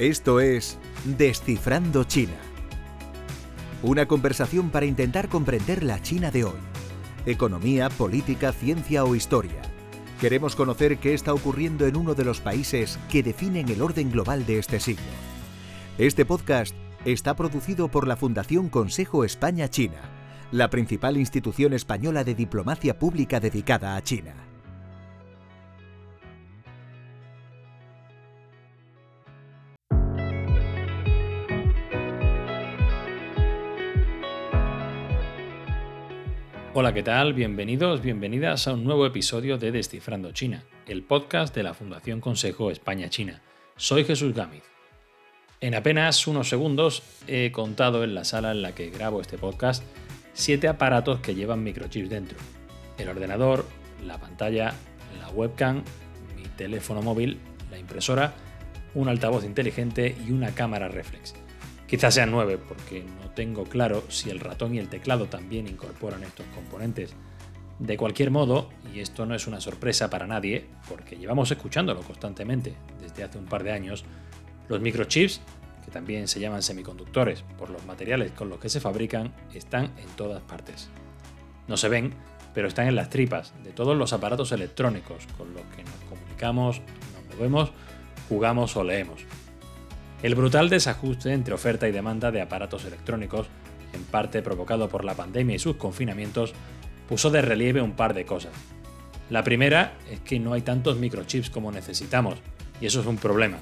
Esto es Descifrando China. Una conversación para intentar comprender la China de hoy. Economía, política, ciencia o historia. Queremos conocer qué está ocurriendo en uno de los países que definen el orden global de este siglo. Este podcast está producido por la Fundación Consejo España-China, la principal institución española de diplomacia pública dedicada a China. Hola, ¿qué tal? Bienvenidos, bienvenidas a un nuevo episodio de Descifrando China, el podcast de la Fundación Consejo España-China. Soy Jesús Gámez. En apenas unos segundos he contado en la sala en la que grabo este podcast siete aparatos que llevan microchips dentro. El ordenador, la pantalla, la webcam, mi teléfono móvil, la impresora, un altavoz inteligente y una cámara reflex. Quizás sean nueve, porque no tengo claro si el ratón y el teclado también incorporan estos componentes. De cualquier modo, y esto no es una sorpresa para nadie, porque llevamos escuchándolo constantemente desde hace un par de años, los microchips, que también se llaman semiconductores por los materiales con los que se fabrican, están en todas partes. No se ven, pero están en las tripas de todos los aparatos electrónicos con los que nos comunicamos, nos movemos, jugamos o leemos. El brutal desajuste entre oferta y demanda de aparatos electrónicos, en parte provocado por la pandemia y sus confinamientos, puso de relieve un par de cosas. La primera es que no hay tantos microchips como necesitamos, y eso es un problema.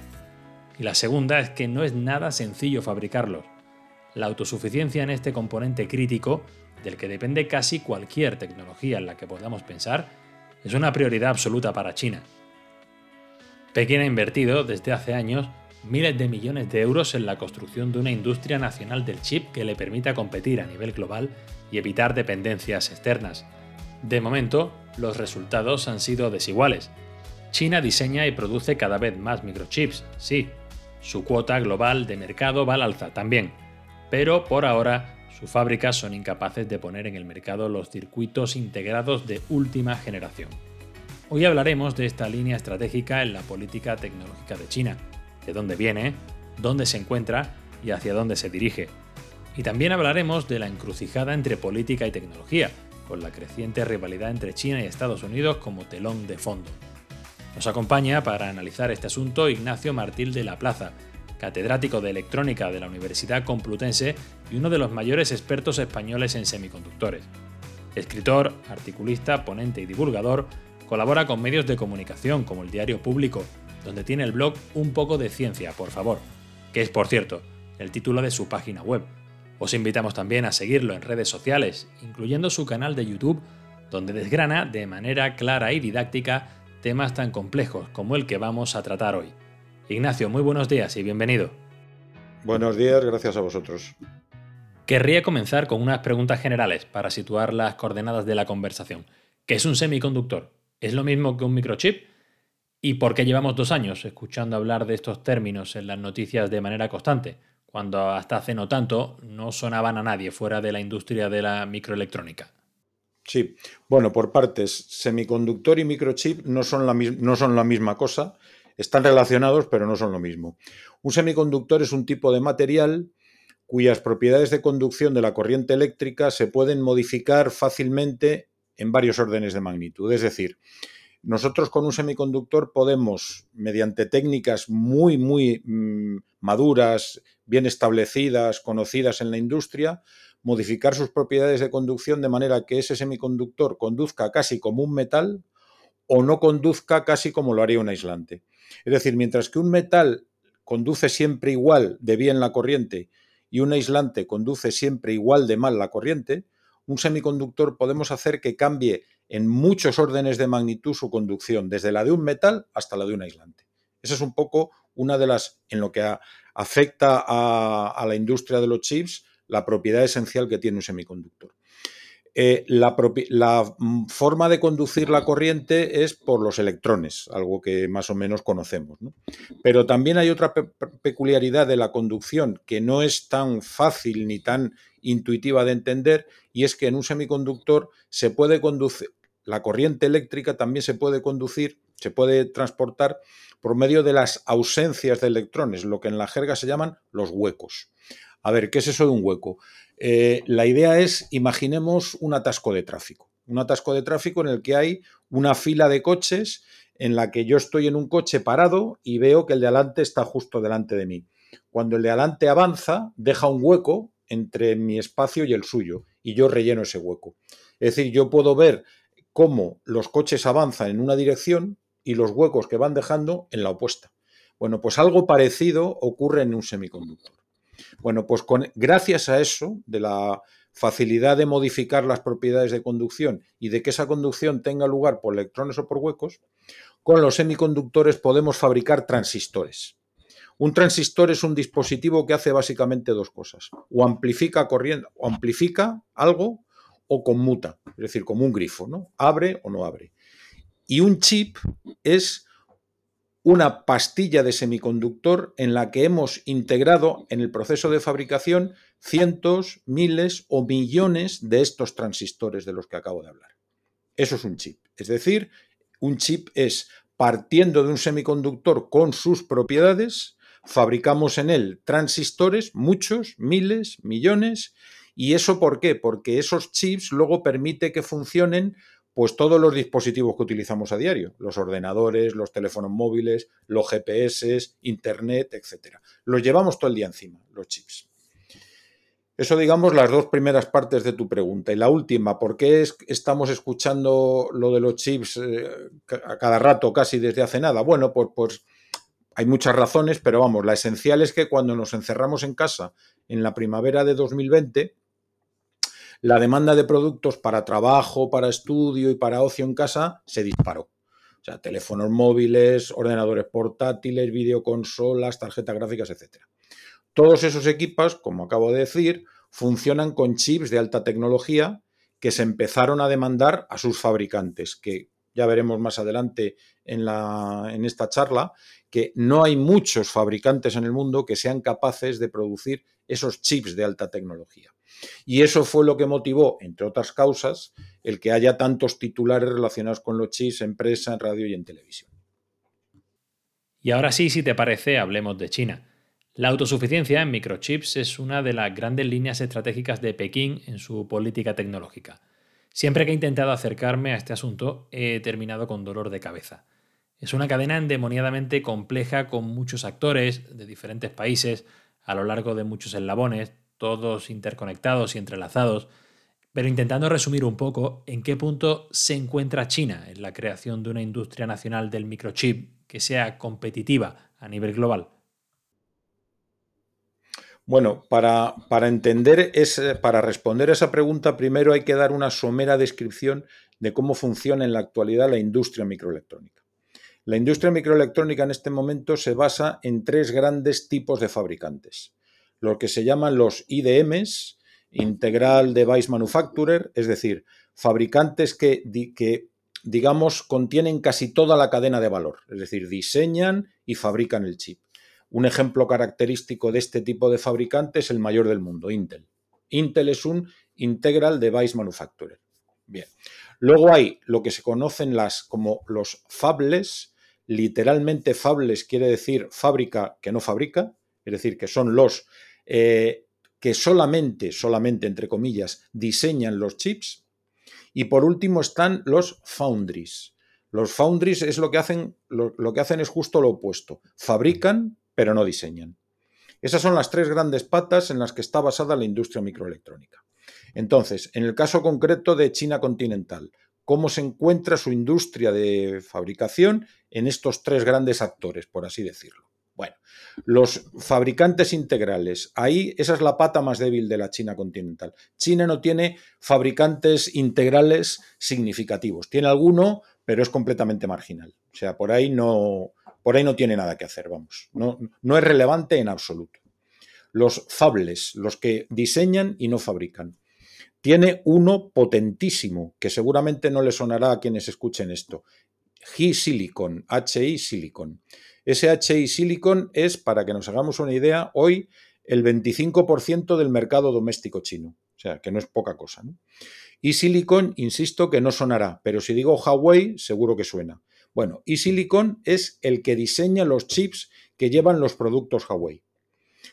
Y la segunda es que no es nada sencillo fabricarlos. La autosuficiencia en este componente crítico, del que depende casi cualquier tecnología en la que podamos pensar, es una prioridad absoluta para China. Pekín ha invertido desde hace años miles de millones de euros en la construcción de una industria nacional del chip que le permita competir a nivel global y evitar dependencias externas. De momento, los resultados han sido desiguales. China diseña y produce cada vez más microchips, sí. Su cuota global de mercado va al alza también. Pero por ahora, sus fábricas son incapaces de poner en el mercado los circuitos integrados de última generación. Hoy hablaremos de esta línea estratégica en la política tecnológica de China, de dónde viene, dónde se encuentra y hacia dónde se dirige. Y también hablaremos de la encrucijada entre política y tecnología, con la creciente rivalidad entre China y Estados Unidos como telón de fondo. Nos acompaña para analizar este asunto Ignacio Martil de la Plaza, catedrático de electrónica de la Universidad Complutense y uno de los mayores expertos españoles en semiconductores. Escritor, articulista, ponente y divulgador, colabora con medios de comunicación como el Diario Público, donde tiene el blog Un poco de ciencia, por favor, que es, por cierto, el título de su página web. Os invitamos también a seguirlo en redes sociales, incluyendo su canal de YouTube, donde desgrana de manera clara y didáctica temas tan complejos como el que vamos a tratar hoy. Ignacio, muy buenos días y bienvenido. Buenos días, gracias a vosotros. Querría comenzar con unas preguntas generales para situar las coordenadas de la conversación. ¿Qué es un semiconductor? ¿Es lo mismo que un microchip? ¿Y por qué llevamos dos años escuchando hablar de estos términos en las noticias de manera constante, cuando hasta hace no tanto no sonaban a nadie fuera de la industria de la microelectrónica? Sí, bueno, por partes, semiconductor y microchip no son la, no son la misma cosa, están relacionados pero no son lo mismo. Un semiconductor es un tipo de material cuyas propiedades de conducción de la corriente eléctrica se pueden modificar fácilmente en varios órdenes de magnitud. Es decir, nosotros con un semiconductor podemos, mediante técnicas muy, muy mm, maduras, bien establecidas, conocidas en la industria, modificar sus propiedades de conducción de manera que ese semiconductor conduzca casi como un metal o no conduzca casi como lo haría un aislante. Es decir, mientras que un metal conduce siempre igual de bien la corriente y un aislante conduce siempre igual de mal la corriente, un semiconductor podemos hacer que cambie en muchos órdenes de magnitud su conducción, desde la de un metal hasta la de un aislante. Esa es un poco una de las, en lo que afecta a, la industria de los chips, la propiedad esencial que tiene un semiconductor. Eh, la, forma de conducir la corriente es por los electrones, algo que más o menos conocemos. Pero también hay otra peculiaridad de la conducción que no es tan fácil ni tan intuitiva de entender, y es que en un semiconductor se puede conducir, la corriente eléctrica también se puede conducir Se puede transportar por medio de las ausencias de electrones, lo que en la jerga se llaman los huecos. A ver, ¿qué es eso de un hueco? Eh, la idea es, imaginemos un atasco de tráfico. Un atasco de tráfico en el que hay una fila de coches en la que yo estoy en un coche parado y veo que el de adelante está justo delante de mí. Cuando el de adelante avanza, deja un hueco entre mi espacio y el suyo y yo relleno ese hueco. Es decir, yo puedo ver cómo los coches avanzan en una dirección y los huecos que van dejando en la opuesta. Bueno, pues algo parecido ocurre en un semiconductor. Bueno, pues con, gracias a eso, de la facilidad de modificar las propiedades de conducción y de que esa conducción tenga lugar por electrones o por huecos, con los semiconductores podemos fabricar transistores. Un transistor es un dispositivo que hace básicamente dos cosas. O amplifica corriente, o amplifica algo o conmuta, es decir, como un grifo, ¿no? Abre o no abre. Y un chip es una pastilla de semiconductor en la que hemos integrado en el proceso de fabricación cientos, miles o millones de estos transistores de los que acabo de hablar. Eso es un chip. Es decir, un chip es partiendo de un semiconductor con sus propiedades, fabricamos en él transistores, muchos, miles, millones, ¿y eso por qué? Porque esos chips luego permite que funcionen pues todos los dispositivos que utilizamos a diario, los ordenadores, los teléfonos móviles, los GPS, Internet, etc. Los llevamos todo el día encima, los chips. Eso, digamos, las dos primeras partes de tu pregunta. Y la última, ¿por qué estamos escuchando lo de los chips eh, a cada rato, casi desde hace nada? Bueno, pues, pues hay muchas razones, pero vamos, la esencial es que cuando nos encerramos en casa en la primavera de 2020, la demanda de productos para trabajo, para estudio y para ocio en casa se disparó. O sea, teléfonos móviles, ordenadores portátiles, videoconsolas, tarjetas gráficas, etc. Todos esos equipos, como acabo de decir, funcionan con chips de alta tecnología que se empezaron a demandar a sus fabricantes, que ya veremos más adelante en, la, en esta charla, que no hay muchos fabricantes en el mundo que sean capaces de producir esos chips de alta tecnología. Y eso fue lo que motivó, entre otras causas, el que haya tantos titulares relacionados con los chips en prensa, en radio y en televisión. Y ahora sí, si te parece, hablemos de China. La autosuficiencia en microchips es una de las grandes líneas estratégicas de Pekín en su política tecnológica. Siempre que he intentado acercarme a este asunto he terminado con dolor de cabeza. Es una cadena endemoniadamente compleja con muchos actores de diferentes países a lo largo de muchos eslabones, todos interconectados y entrelazados, pero intentando resumir un poco en qué punto se encuentra China en la creación de una industria nacional del microchip que sea competitiva a nivel global. Bueno, para, para entender, para responder a esa pregunta, primero hay que dar una somera descripción de cómo funciona en la actualidad la industria microelectrónica. La industria microelectrónica en este momento se basa en tres grandes tipos de fabricantes lo que se llaman los IDMs, Integral Device Manufacturer, es decir, fabricantes que, digamos, contienen casi toda la cadena de valor, es decir, diseñan y fabrican el chip. Un ejemplo característico de este tipo de fabricante es el mayor del mundo, Intel. Intel es un Integral Device Manufacturer. Bien. Luego hay lo que se conocen las, como los fabless. Literalmente fabless quiere decir fábrica que no fabrica, es decir, que son los eh, que solamente, solamente entre comillas, diseñan los chips. Y por último están los foundries. Los foundries es lo que hacen, lo, lo que hacen es justo lo opuesto. Fabrican, pero no diseñan. Esas son las tres grandes patas en las que está basada la industria microelectrónica. Entonces, en el caso concreto de China continental, ¿cómo se encuentra su industria de fabricación en estos tres grandes actores, por así decirlo? Bueno, los fabricantes integrales, ahí esa es la pata más débil de la China continental. China no tiene fabricantes integrales significativos. Tiene alguno, pero es completamente marginal. O sea, por ahí no, por ahí no tiene nada que hacer, vamos. No, no es relevante en absoluto. Los fables, los que diseñan y no fabrican. Tiene uno potentísimo, que seguramente no le sonará a quienes escuchen esto. HI Silicon, HI Silicon. SHI Silicon es, para que nos hagamos una idea, hoy el 25% del mercado doméstico chino. O sea, que no es poca cosa. Y Silicon, insisto, que no sonará, pero si digo Huawei, seguro que suena. Bueno, y Silicon es el que diseña los chips que llevan los productos Huawei.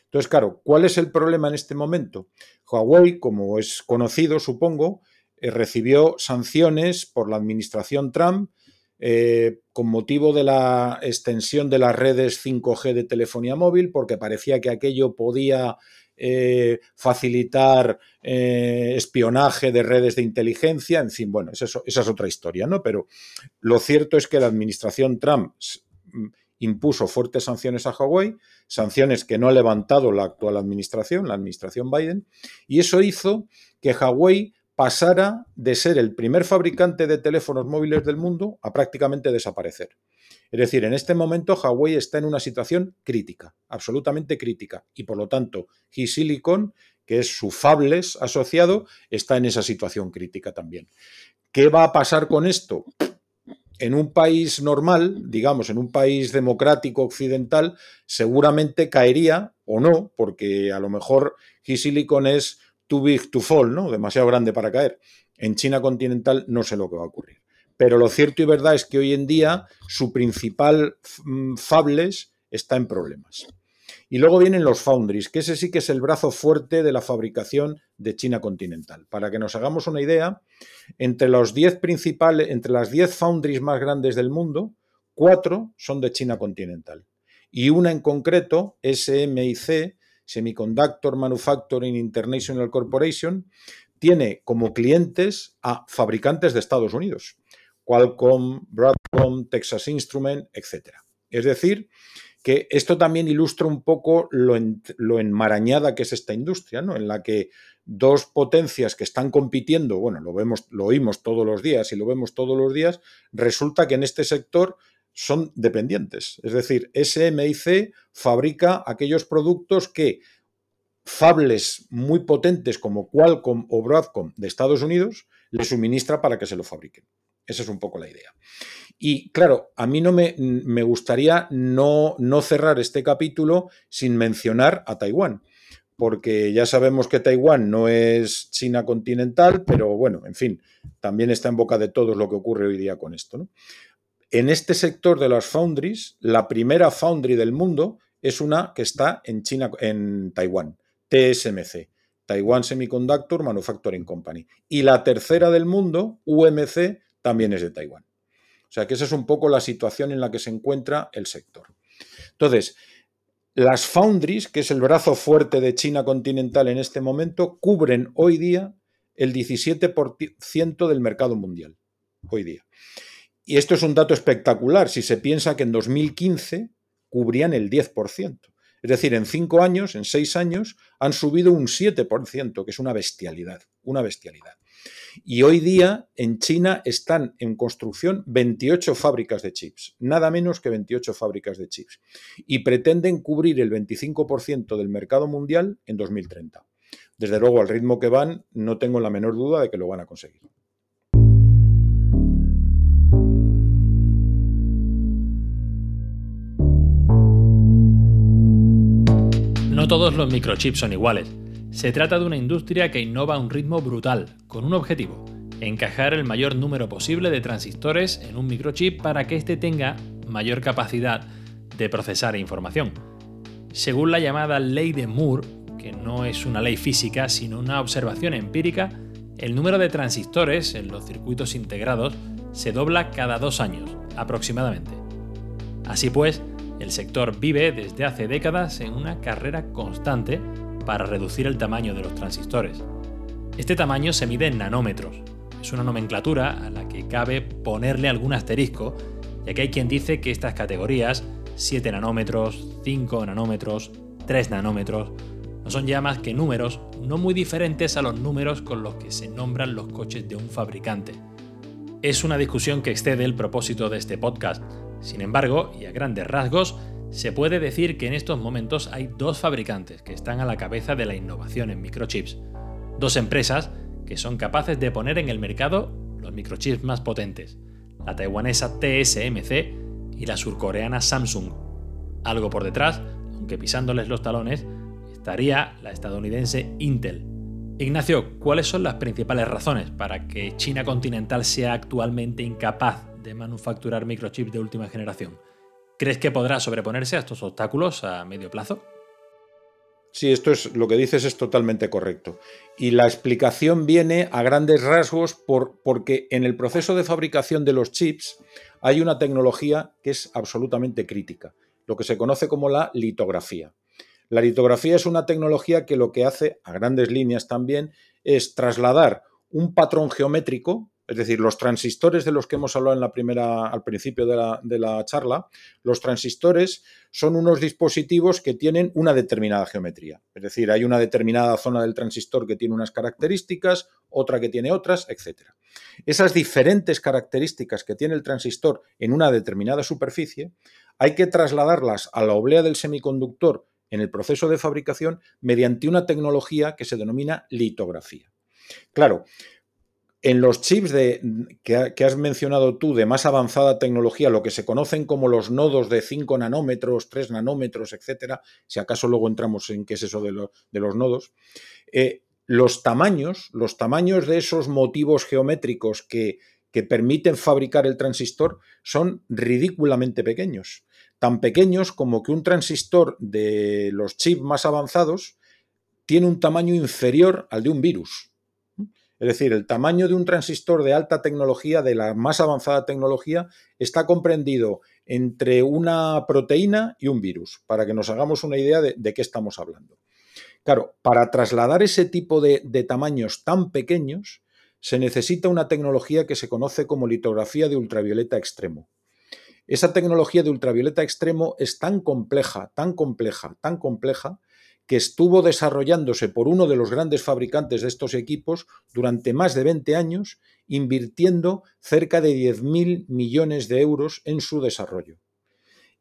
Entonces, claro, ¿cuál es el problema en este momento? Huawei, como es conocido, supongo, eh, recibió sanciones por la administración Trump eh, con motivo de la extensión de las redes 5G de telefonía móvil, porque parecía que aquello podía eh, facilitar espionaje de redes de inteligencia, en fin, bueno, esa es otra historia, ¿no? Pero lo cierto es que la administración Trump impuso fuertes sanciones a Huawei, sanciones que no ha levantado la actual administración, la administración Biden, y eso hizo que Huawei pasara de ser el primer fabricante de teléfonos móviles del mundo a prácticamente desaparecer. Es decir, en este momento Huawei está en una situación crítica, absolutamente crítica, y por lo tanto, Silicon, que es su fables asociado, está en esa situación crítica también. ¿Qué va a pasar con esto? en un país normal, digamos, en un país democrático occidental, seguramente caería o no, porque a lo mejor Silicon es too big to fall, ¿no? Demasiado grande para caer. En China continental no sé lo que va a ocurrir. Pero lo cierto y verdad es que hoy en día su principal mm, fables está en problemas. Y luego vienen los foundries, que ese sí que es el brazo fuerte de la fabricación de China continental. Para que nos hagamos una idea, entre los 10 principales, entre las 10 foundries más grandes del mundo, cuatro son de China continental. Y una en concreto, SMIC, Semiconductor Manufacturing International Corporation, tiene como clientes a fabricantes de Estados Unidos, Qualcomm, Broadcom, Texas Instrument, etc. Es decir, que esto también ilustra un poco lo, enmarañada que es esta industria, ¿no? En la que dos potencias que están compitiendo, bueno, lo vemos, lo oímos todos los días y lo vemos todos los días, resulta que en este sector son dependientes. Es decir, SMIC fabrica aquellos productos que fables muy potentes como Qualcomm o Broadcom de Estados Unidos le suministra para que se lo fabriquen. Esa es un poco la idea. Y claro, a mí no me, me gustaría no, no cerrar este capítulo sin mencionar a Taiwán porque ya sabemos que Taiwán no es China continental, pero bueno, en fin, también está en boca de todos lo que ocurre hoy día con esto. En este sector de las foundries, la primera foundry del mundo es una que está en China, en Taiwán, TSMC, Taiwan Semiconductor Manufacturing Company. Y la tercera del mundo, UMC, también es de Taiwán. O sea que esa es un poco la situación en la que se encuentra el sector. Entonces, las foundries, que es el brazo fuerte de China continental en este momento, cubren hoy día el 17% del mercado mundial. Hoy día. Y esto es un dato espectacular si se piensa que en 2015 cubrían el 10%. Es decir, en cinco años, en seis años, han subido un 7%, que es una bestialidad, una bestialidad. Y hoy día en China están en construcción 28 fábricas de chips, nada menos que 28 fábricas de chips. Y pretenden cubrir el 25% del mercado mundial en 2030. Desde luego, al ritmo que van, no tengo la menor duda de que lo van a conseguir. No todos los microchips son iguales. Se trata de una industria que innova a un ritmo brutal, con un objetivo, encajar el mayor número posible de transistores en un microchip para que éste tenga mayor capacidad de procesar información. Según la llamada ley de Moore, que no es una ley física sino una observación empírica, el número de transistores en los circuitos integrados se dobla cada dos años, aproximadamente. Así pues, el sector vive desde hace décadas en una carrera constante para reducir el tamaño de los transistores. Este tamaño se mide en nanómetros. Es una nomenclatura a la que cabe ponerle algún asterisco, ya que hay quien dice que estas categorías, 7 nanómetros, 5 nanómetros, 3 nanómetros, no son ya más que números no muy diferentes a los números con los que se nombran los coches de un fabricante. Es una discusión que excede el propósito de este podcast. Sin embargo, y a grandes rasgos, se puede decir que en estos momentos hay dos fabricantes que están a la cabeza de la innovación en microchips. Dos empresas que son capaces de poner en el mercado los microchips más potentes, la taiwanesa TSMC y la surcoreana Samsung. Algo por detrás, aunque pisándoles los talones, estaría la estadounidense Intel. Ignacio, ¿cuáles son las principales razones para que China continental sea actualmente incapaz de manufacturar microchips de última generación. ¿Crees que podrá sobreponerse a estos obstáculos a medio plazo? Sí, esto es lo que dices es totalmente correcto. Y la explicación viene a grandes rasgos por, porque en el proceso de fabricación de los chips hay una tecnología que es absolutamente crítica, lo que se conoce como la litografía. La litografía es una tecnología que lo que hace, a grandes líneas también, es trasladar un patrón geométrico, es decir, los transistores de los que hemos hablado en la primera, al principio de la, charla, los transistores son unos dispositivos que tienen una determinada geometría. Es decir, hay una determinada zona del transistor que tiene unas características, otra que tiene otras, etc. Esas diferentes características que tiene el transistor en una determinada superficie, hay que trasladarlas a la oblea del semiconductor en el proceso de fabricación mediante una tecnología que se denomina litografía. Claro, en los chips que, has mencionado tú de más avanzada tecnología, lo que se conocen como los nodos de 5 nanómetros, 3 nanómetros, etcétera, si acaso luego entramos en qué es eso de, los nodos, eh, los tamaños, los tamaños de esos motivos geométricos que permiten fabricar el transistor son ridículamente pequeños. Tan pequeños como que un transistor de los chips más avanzados tiene un tamaño inferior al de un virus. Es decir, el tamaño de un transistor de alta tecnología, de la más avanzada tecnología, está comprendido entre una proteína y un virus, para que nos hagamos una idea de, qué estamos hablando. Claro, para trasladar ese tipo de, tamaños tan pequeños, se necesita una tecnología que se conoce como litografía de ultravioleta extremo. Esa tecnología de ultravioleta extremo es tan compleja, tan compleja, tan compleja, que estuvo desarrollándose por uno de los grandes fabricantes de estos equipos durante más de 20 años, invirtiendo cerca de 10.000 millones de euros en su desarrollo.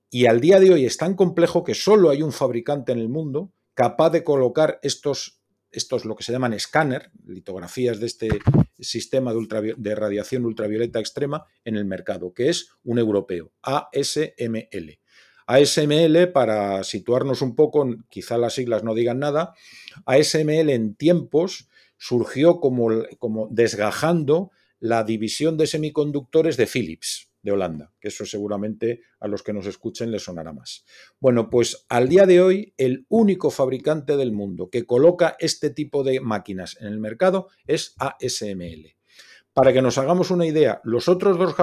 Y al día de hoy es tan complejo que solo hay un fabricante en el mundo capaz de colocar estos, estos lo que se llaman escáner, litografías de este sistema de, de radiación ultravioleta extrema en el mercado, que es un europeo, ASML. ASML, para situarnos un poco, quizá las siglas no digan nada, ASML en tiempos surgió como, como desgajando la división de semiconductores de Philips, de Holanda, que eso seguramente a los que nos escuchen les sonará más. Bueno, pues al día de hoy el único fabricante del mundo que coloca este tipo de máquinas en el mercado es ASML. Para que nos hagamos una idea, los otros dos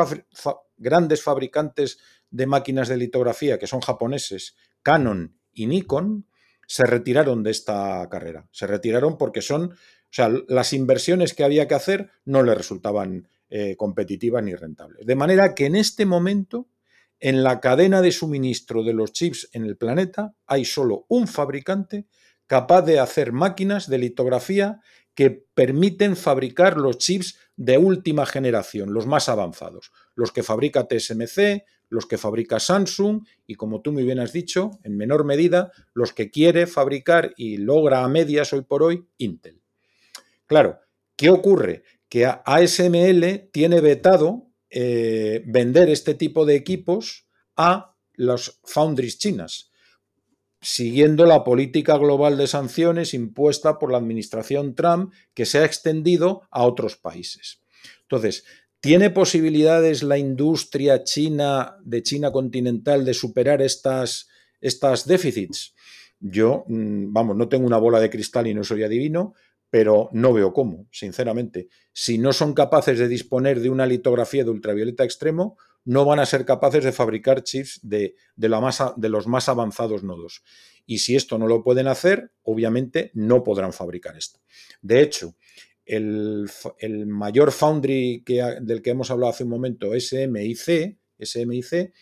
grandes fabricantes de máquinas de litografía, que son japoneses, Canon y Nikon, se retiraron de esta carrera. Se retiraron porque son, o sea, las inversiones que había que hacer no le resultaban eh, competitivas ni rentables. De manera que en este momento, en la cadena de suministro de los chips en el planeta, hay solo un fabricante capaz de hacer máquinas de litografía que permiten fabricar los chips de última generación, los más avanzados, los que fabrica TSMC, los que fabrica Samsung y, como tú muy bien has dicho, en menor medida, los que quiere fabricar y logra a medias hoy por hoy Intel. Claro, ¿qué ocurre? Que ASML tiene vetado eh, vender este tipo de equipos a las foundries chinas, siguiendo la política global de sanciones impuesta por la administración Trump que se ha extendido a otros países. Entonces, ¿Tiene posibilidades la industria china de China continental de superar estas, estas déficits? Yo, mm, vamos, no tengo una bola de cristal y no soy adivino, pero no veo cómo, sinceramente. Si no son capaces de disponer de una litografía de ultravioleta extremo, no van a ser capaces de fabricar chips de, de, la masa, de los más avanzados nodos. Y si esto no lo pueden hacer, obviamente no podrán fabricar esto. De hecho, el, mayor foundry del que hemos hablado hace un momento, SMIC, SMIC,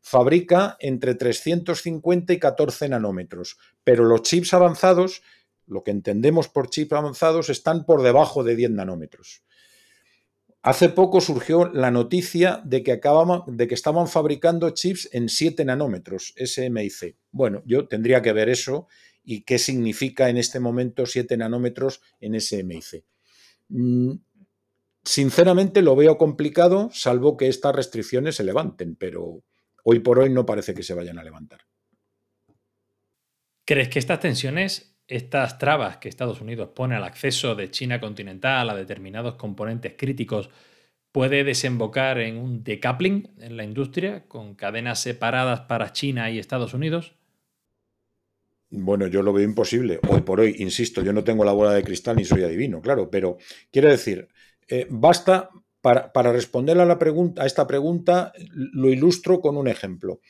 fabrica entre 350 y 14 nanómetros, pero los chips avanzados, lo que entendemos por chips avanzados, están por debajo de 10 nanómetros. Hace poco surgió la noticia de que, de que estaban fabricando chips en 7 nanómetros, SMIC. Bueno, yo tendría que ver eso y qué significa en este momento 7 nanómetros en SMIC. Mm, sinceramente lo veo complicado, salvo que estas restricciones se levanten, pero hoy por hoy no parece que se vayan a levantar. ¿Crees que estas tensiones, estas trabas que Estados Unidos pone al acceso de China continental a determinados componentes críticos, puede desembocar en un decoupling en la industria con cadenas separadas para China y Estados Unidos? Bueno, yo lo veo imposible. Hoy por hoy, insisto, yo no tengo la bola de cristal ni soy adivino, claro, pero quiero decir, eh, basta para, responder a, la pregunta, a esta pregunta, lo ilustro con un ejemplo.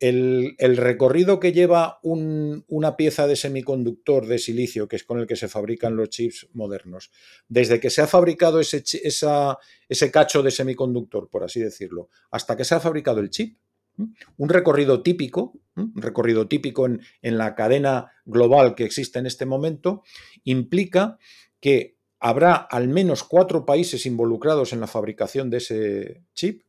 El, recorrido que lleva una pieza de semiconductor de silicio, que es con el que se fabrican los chips modernos, desde que se ha fabricado ese, ese cacho de semiconductor, por así decirlo, hasta que se ha fabricado el chip, un recorrido típico, un recorrido típico en, la cadena global que existe en este momento, implica que habrá al menos cuatro países involucrados en la fabricación de ese chip.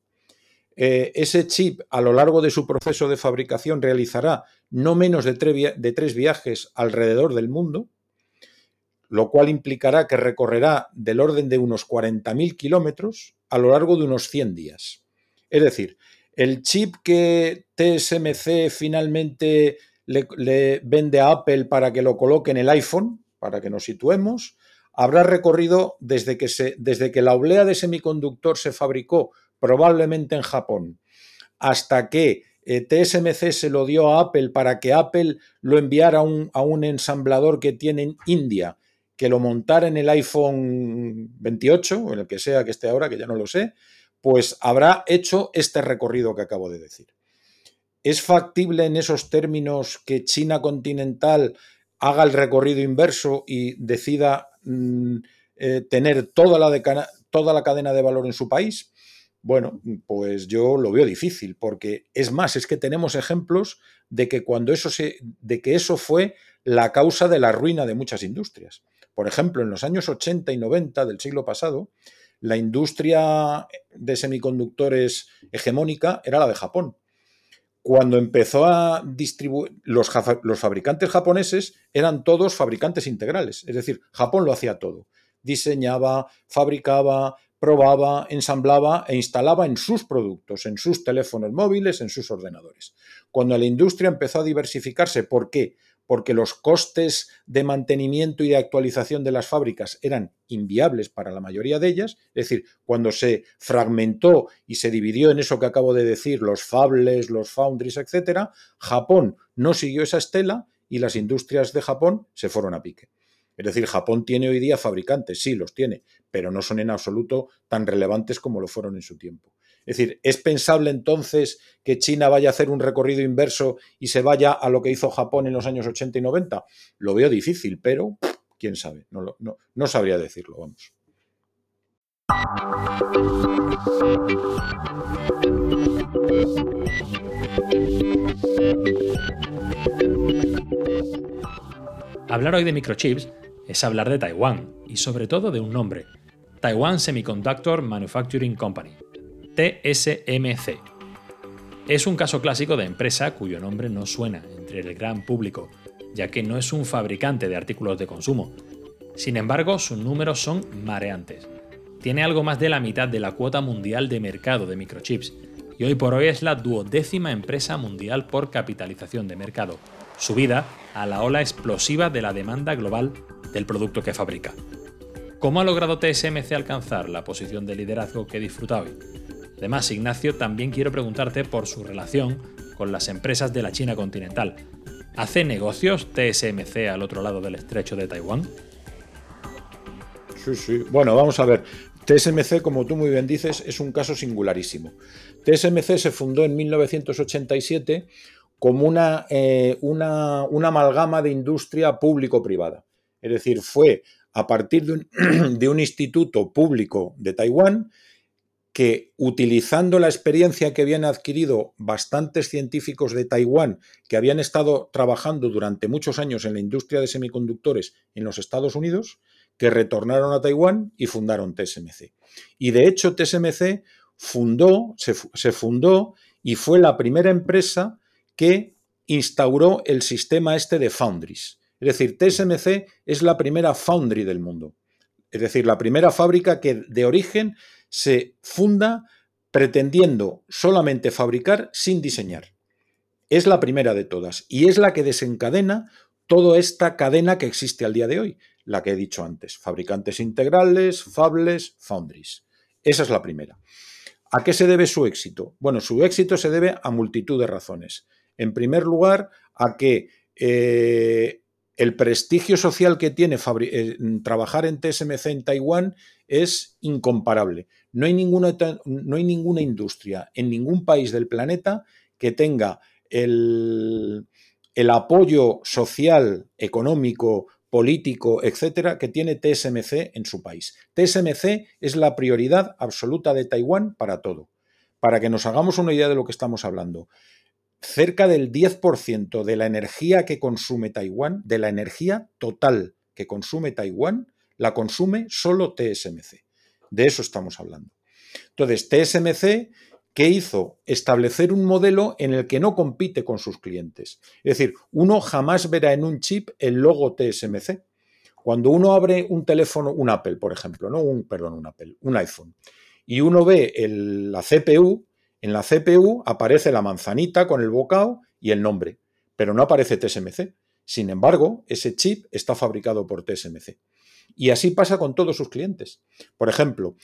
Eh, ese chip, a lo largo de su proceso de fabricación, realizará no menos de, de tres viajes alrededor del mundo, lo cual implicará que recorrerá del orden de unos 40.000 kilómetros a lo largo de unos 100 días. Es decir, el chip que TSMC finalmente le, vende a Apple para que lo coloque en el iPhone, para que nos situemos, habrá recorrido desde que, se, desde que la oblea de semiconductor se fabricó probablemente en Japón hasta que eh, TSMC se lo dio a Apple para que Apple lo enviara a un, a un ensamblador que tiene en India, que lo montara en el iPhone 28 o en el que sea que esté ahora, que ya no lo sé, pues habrá hecho este recorrido que acabo de decir. ¿Es factible en esos términos que China continental haga el recorrido inverso y decida mm, eh, tener toda la, toda la cadena de valor en su país? Bueno, pues yo lo veo difícil, porque es más, es que tenemos ejemplos de que cuando eso se, de que eso fue la causa de la ruina de muchas industrias. Por ejemplo, en los años 80 y 90 del siglo pasado, la industria de semiconductores hegemónica era la de Japón. Cuando empezó a distribuir, los, fabricantes japoneses eran todos fabricantes integrales, es decir, Japón lo hacía todo. Diseñaba, fabricaba, probaba, ensamblaba e instalaba en sus productos, en sus teléfonos móviles, en sus ordenadores. Cuando la industria empezó a diversificarse, ¿por qué? Porque los costes de mantenimiento y de actualización de las fábricas eran inviables para la mayoría de ellas, es decir, cuando se fragmentó y se dividió en eso que acabo de decir, los fables, los foundries, etcétera, Japón no siguió esa estela y las industrias de Japón se fueron a pique. Es decir, Japón tiene hoy día fabricantes, sí, los tiene, pero no son en absoluto tan relevantes como lo fueron en su tiempo. Es decir, ¿es pensable entonces que China vaya a hacer un recorrido inverso y se vaya a lo que hizo Japón en los años 80 y 90? Lo veo difícil, pero quién sabe, no, sabría decirlo, vamos. Hablar hoy de microchips es hablar de Taiwán y sobre todo de un nombre, Taiwan Semiconductor Manufacturing Company, TSMC. Es un caso clásico de empresa cuyo nombre no suena entre el gran público, ya que no es un fabricante de artículos de consumo. Sin embargo, sus números son mareantes. Tiene algo más de la mitad de la cuota mundial de mercado de microchips, y hoy por hoy es la duodécima empresa mundial por capitalización de mercado, subida a la ola explosiva de la demanda global del producto que fabrica. ¿Cómo ha logrado TSMC alcanzar la posición de liderazgo que disfruta hoy? Además, Ignacio, también quiero preguntarte por su relación con las empresas de la China continental. ¿Hace negocios TSMC al otro lado del estrecho de Taiwán? Sí, sí. Bueno, vamos a ver. TSMC, como tú muy bien dices, es un caso singularísimo. TSMC se fundó en 1987 como una, eh, una, una amalgama de industria público-privada. Es decir, fue a partir de un instituto público de Taiwán que utilizando la experiencia que habían adquirido bastantes científicos de Taiwán que habían estado trabajando durante muchos años en la industria de semiconductores en los Estados Unidos, que retornaron a Taiwán y fundaron TSMC. Y de hecho TSMC fundó, se, se fundó y fue la primera empresa que instauró el sistema este de foundries. Es decir, TSMC es la primera foundry del mundo. Es decir, la primera fábrica que de origen se funda pretendiendo solamente fabricar sin diseñar. Es la primera de todas y es la que desencadena toda esta cadena que existe al día de hoy, la que he dicho antes, fabricantes integrales, fables, foundries. Esa es la primera. ¿A qué se debe su éxito? Bueno, su éxito se debe a multitud de razones. En primer lugar, a que eh, el prestigio social que tiene eh, trabajar en TSMC en Taiwán es incomparable. No hay, ninguna, no hay ninguna industria en ningún país del planeta que tenga el, el apoyo social, económico, político, etcétera, que tiene TSMC en su país. TSMC es la prioridad absoluta de Taiwán para todo. Para que nos hagamos una idea de lo que estamos hablando, cerca del 10% de la energía que consume Taiwán, de la energía total que consume Taiwán, la consume solo TSMC. De eso estamos hablando. Entonces, TSMC ¿Qué hizo? Establecer un modelo en el que no compite con sus clientes. Es decir, uno jamás verá en un chip el logo TSMC. Cuando uno abre un teléfono, un Apple, por ejemplo, no un, perdón, un Apple, un iPhone, y uno ve la CPU, en la CPU aparece la manzanita con el bocado y el nombre, pero no aparece TSMC. Sin embargo, ese chip está fabricado por TSMC. Y así pasa con todos sus clientes. Por ejemplo,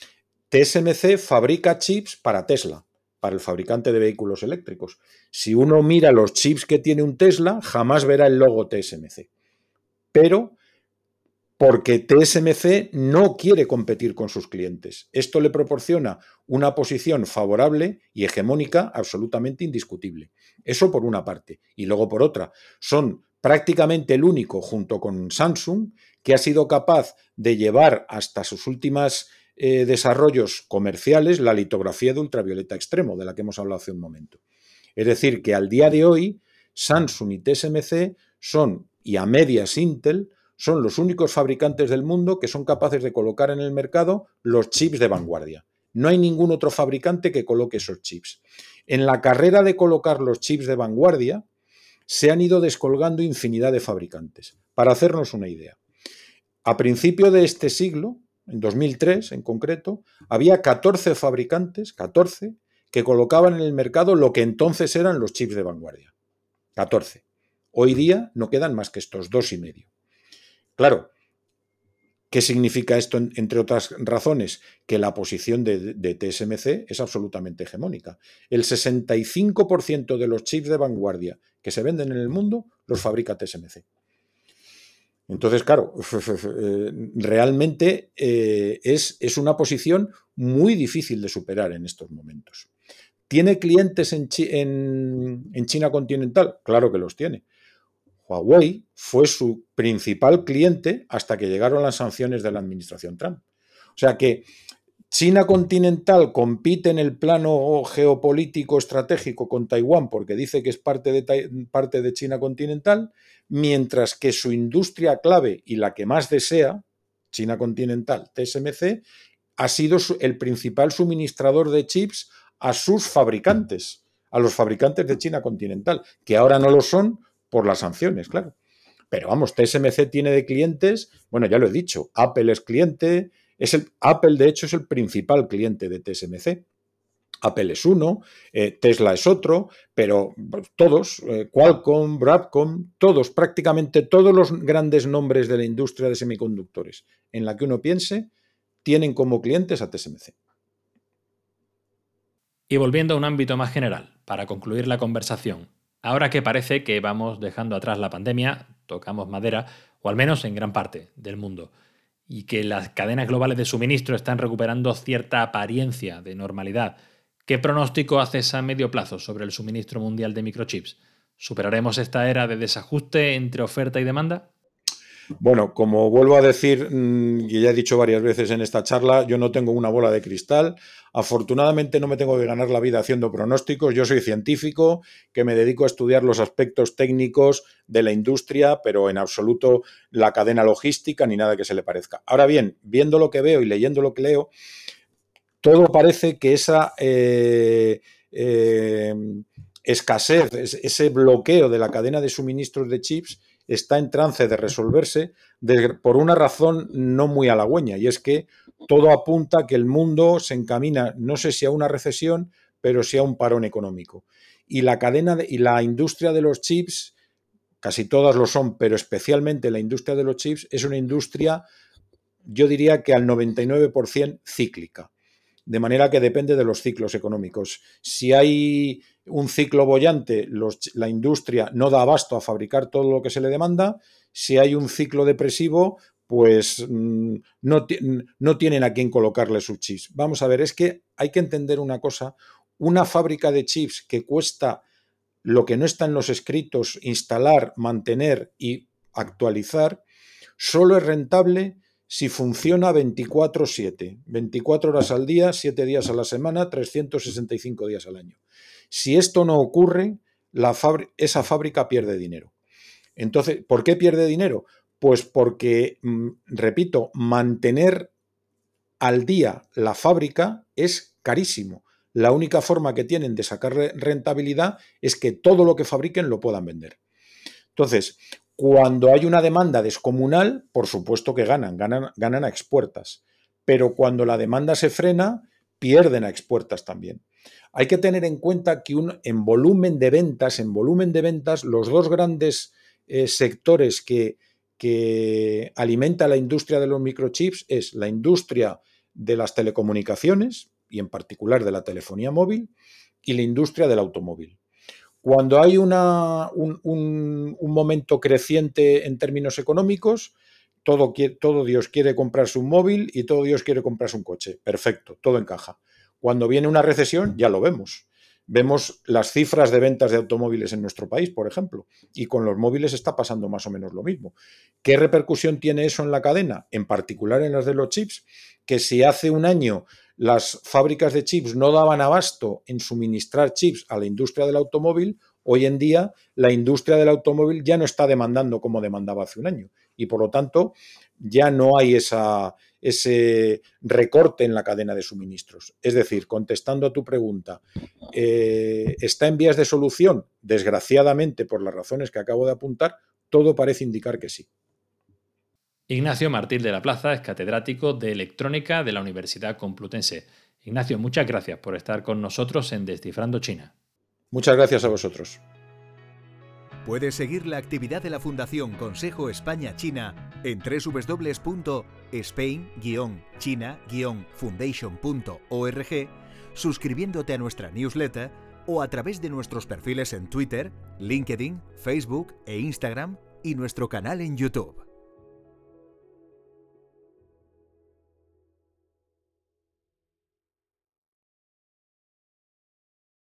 TSMC fabrica chips para Tesla para el fabricante de vehículos eléctricos. Si uno mira los chips que tiene un Tesla, jamás verá el logo TSMC. Pero porque TSMC no quiere competir con sus clientes. Esto le proporciona una posición favorable y hegemónica absolutamente indiscutible. Eso por una parte. Y luego por otra, son prácticamente el único, junto con Samsung, que ha sido capaz de llevar hasta sus últimas eh, desarrollos comerciales la litografía de ultravioleta extremo, de la que hemos hablado hace un momento. Es decir, que al día de hoy, Samsung y TSMC son, y a medias Intel, son los únicos fabricantes del mundo que son capaces de colocar en el mercado los chips de vanguardia. No hay ningún otro fabricante que coloque esos chips. En la carrera de colocar los chips de vanguardia, se han ido descolgando infinidad de fabricantes. Para hacernos una idea, a principio de este siglo, en 2003 en concreto, había 14 fabricantes, 14, que colocaban en el mercado lo que entonces eran los chips de vanguardia. 14. Hoy día no quedan más que estos dos y medio. Claro, ¿qué significa esto, entre otras razones? Que la posición de, TSMC es absolutamente hegemónica. El 65% de los chips de vanguardia que se venden en el mundo los fabrica TSMC. Entonces, claro, realmente eh, es, es, una posición muy difícil de superar en estos momentos. ¿Tiene clientes en, en, China continental? Claro que los tiene. Huawei fue su principal cliente hasta que llegaron las sanciones de la administración Trump. O sea que China continental compite en el plano geopolítico estratégico con Taiwán porque dice que es parte de, parte de China continental, mientras que su industria clave y la que más desea, China continental, TSMC, ha sido el principal suministrador de chips a sus fabricantes, a los fabricantes de China continental, que ahora no lo son por las sanciones, claro. Pero vamos, TSMC tiene de clientes, bueno, ya lo he dicho, Apple es cliente, es el, Apple, de hecho, es el principal cliente de TSMC. Apple es uno, eh, Tesla es otro, pero todos, eh, Qualcomm, Broadcom, todos, prácticamente todos los grandes nombres de la industria de semiconductores en la que uno piense, tienen como clientes a TSMC. Y volviendo a un ámbito más general, para concluir la conversación, ahora que parece que vamos dejando atrás la pandemia, tocamos madera, o al menos en gran parte del mundo, y que las cadenas globales de suministro están recuperando cierta apariencia de normalidad, ¿qué pronóstico haces a medio plazo sobre el suministro mundial de microchips? ¿Superaremos esta era de desajuste entre oferta y demanda? Bueno, como vuelvo a decir, mm, y ya he dicho varias veces en esta charla, yo no tengo una bola de cristal. Afortunadamente no me tengo que ganar la vida haciendo pronósticos. Yo soy científico que me dedico a estudiar los aspectos técnicos de la industria, pero en absoluto la cadena logística ni nada que se le parezca. Ahora bien, viendo lo que veo y leyendo lo que leo, todo parece que esa eh, eh, escasez, ese bloqueo de la cadena de suministros de chips, está en trance de resolverse por una razón no muy halagüeña, y es que todo apunta a que el mundo se encamina, no sé si a una recesión, pero sí a un parón económico. Y la cadena y la industria de los chips, casi todas lo son, pero especialmente la industria de los chips, es una industria, yo diría que al 99% cíclica. De manera que depende de los ciclos económicos. Si hay un ciclo bollante, la industria no da abasto a fabricar todo lo que se le demanda. Si hay un ciclo depresivo, pues mm, no, no tienen a quién colocarle sus chips. Vamos a ver, es que hay que entender una cosa. Una fábrica de chips que cuesta lo que no está en los escritos, instalar, mantener y actualizar, solo es rentable si funciona 24/7, 24 horas al día, 7 días a la semana, 365 días al año. Si esto no ocurre, esa fábrica pierde dinero. Entonces, ¿por qué pierde dinero? Pues porque, mm, repito, mantener al día la fábrica es carísimo. La única forma que tienen de sacar rentabilidad es que todo lo que fabriquen lo puedan vender. Entonces, cuando hay una demanda descomunal, por supuesto que ganan, ganan, a expuertas. Pero cuando la demanda se frena, pierden a expuertas también. Hay que tener en cuenta que un, en volumen de ventas, en volumen de ventas, los dos grandes eh, sectores que, que alimenta la industria de los microchips es la industria de las telecomunicaciones y en particular de la telefonía móvil y la industria del automóvil. Cuando hay una, un, momento creciente en términos económicos, todo, todo Dios quiere comprarse un móvil y todo Dios quiere comprarse un coche. Perfecto, todo encaja. Cuando viene una recesión, ya lo vemos. Vemos las cifras de ventas de automóviles en nuestro país, por ejemplo, y con los móviles está pasando más o menos lo mismo. ¿Qué repercusión tiene eso en la cadena? En particular en las de los chips, que si hace un año las fábricas de chips no daban abasto en suministrar chips a la industria del automóvil, hoy en día la industria del automóvil ya no está demandando como demandaba hace un año y por lo tanto ya no hay esa, ese recorte en la cadena de suministros. Es decir, contestando a tu pregunta, eh, ¿está en vías de solución? Desgraciadamente, por las razones que acabo de apuntar, todo parece indicar que sí. Ignacio Martín de la Plaza es catedrático de electrónica de la Universidad Complutense. Ignacio, muchas gracias por estar con nosotros en Descifrando China. Muchas gracias a vosotros. Puedes seguir la actividad de la Fundación Consejo España-China en www.spain-china-foundation.org, suscribiéndote a nuestra newsletter o a través de nuestros perfiles en Twitter, LinkedIn, Facebook e Instagram y nuestro canal en YouTube.